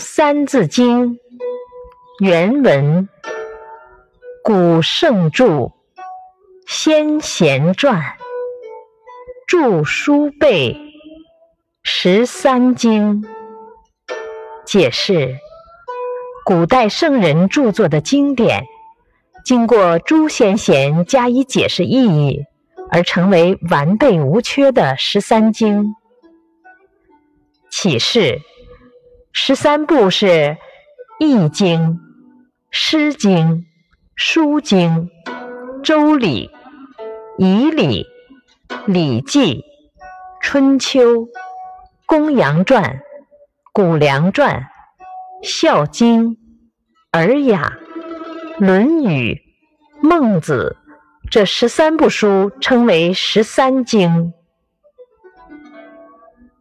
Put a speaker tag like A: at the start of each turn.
A: 《三字经》原文：古圣著，先贤传，著书备十三经。解释：古代圣人著作的经典，经过诸先贤加以解释意义，而成为完备无缺的十三经。启示。十三部是《易经》《诗经》《书经》《周礼》《仪礼》《礼记》《春秋》《公羊传》《谷梁传》《孝经》《尔雅》《论语》《孟子》这十三部书称为十三经。